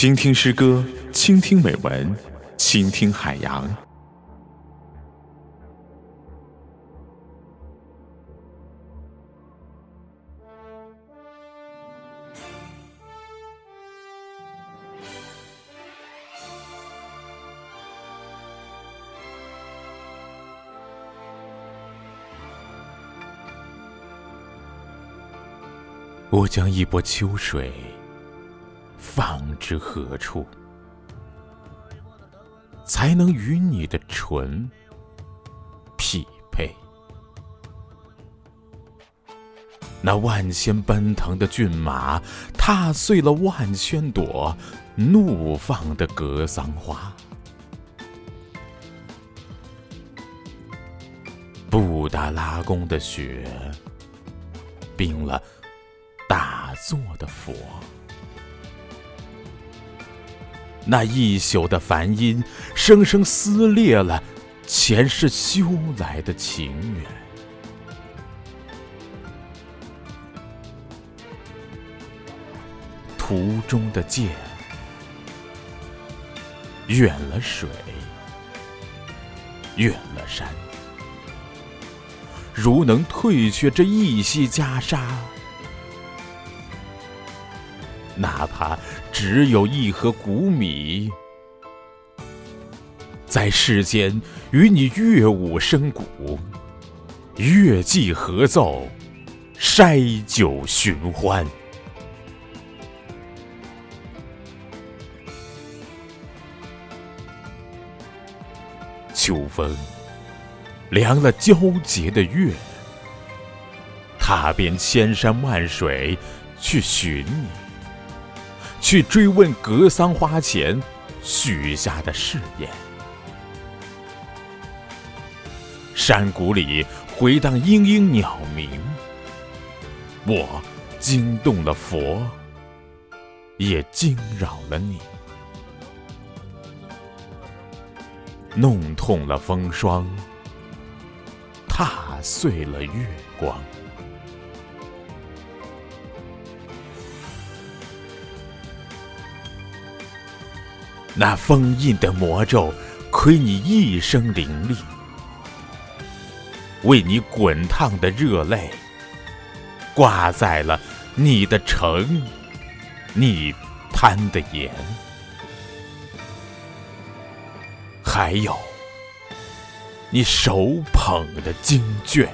倾听诗歌，倾听美文，倾听海洋。我将一波秋水放之何处，才能与你的唇匹配？那万千奔腾的骏马，踏碎了万千朵怒放的格桑花。布达拉宫的雪，冰了。打坐的佛，那一宿的梵音，生生撕裂了前世修来的情缘。途中的剑，远了水，远了山，如能退却这一息袈裟。哪怕只有一盒谷米，在世间与你乐舞笙鼓，乐伎合奏，筛酒寻欢。秋风凉了皎洁的月，踏遍千山万水去寻你。去追问格桑花前许下的誓言，山谷里回荡嘤嘤鸟鸣，我惊动了佛，也惊扰了你，弄痛了风霜，踏碎了月光。那封印的魔咒，亏你一生灵力，为你滚烫的热泪，挂在了你的城，你贪的盐，还有你手捧的经卷。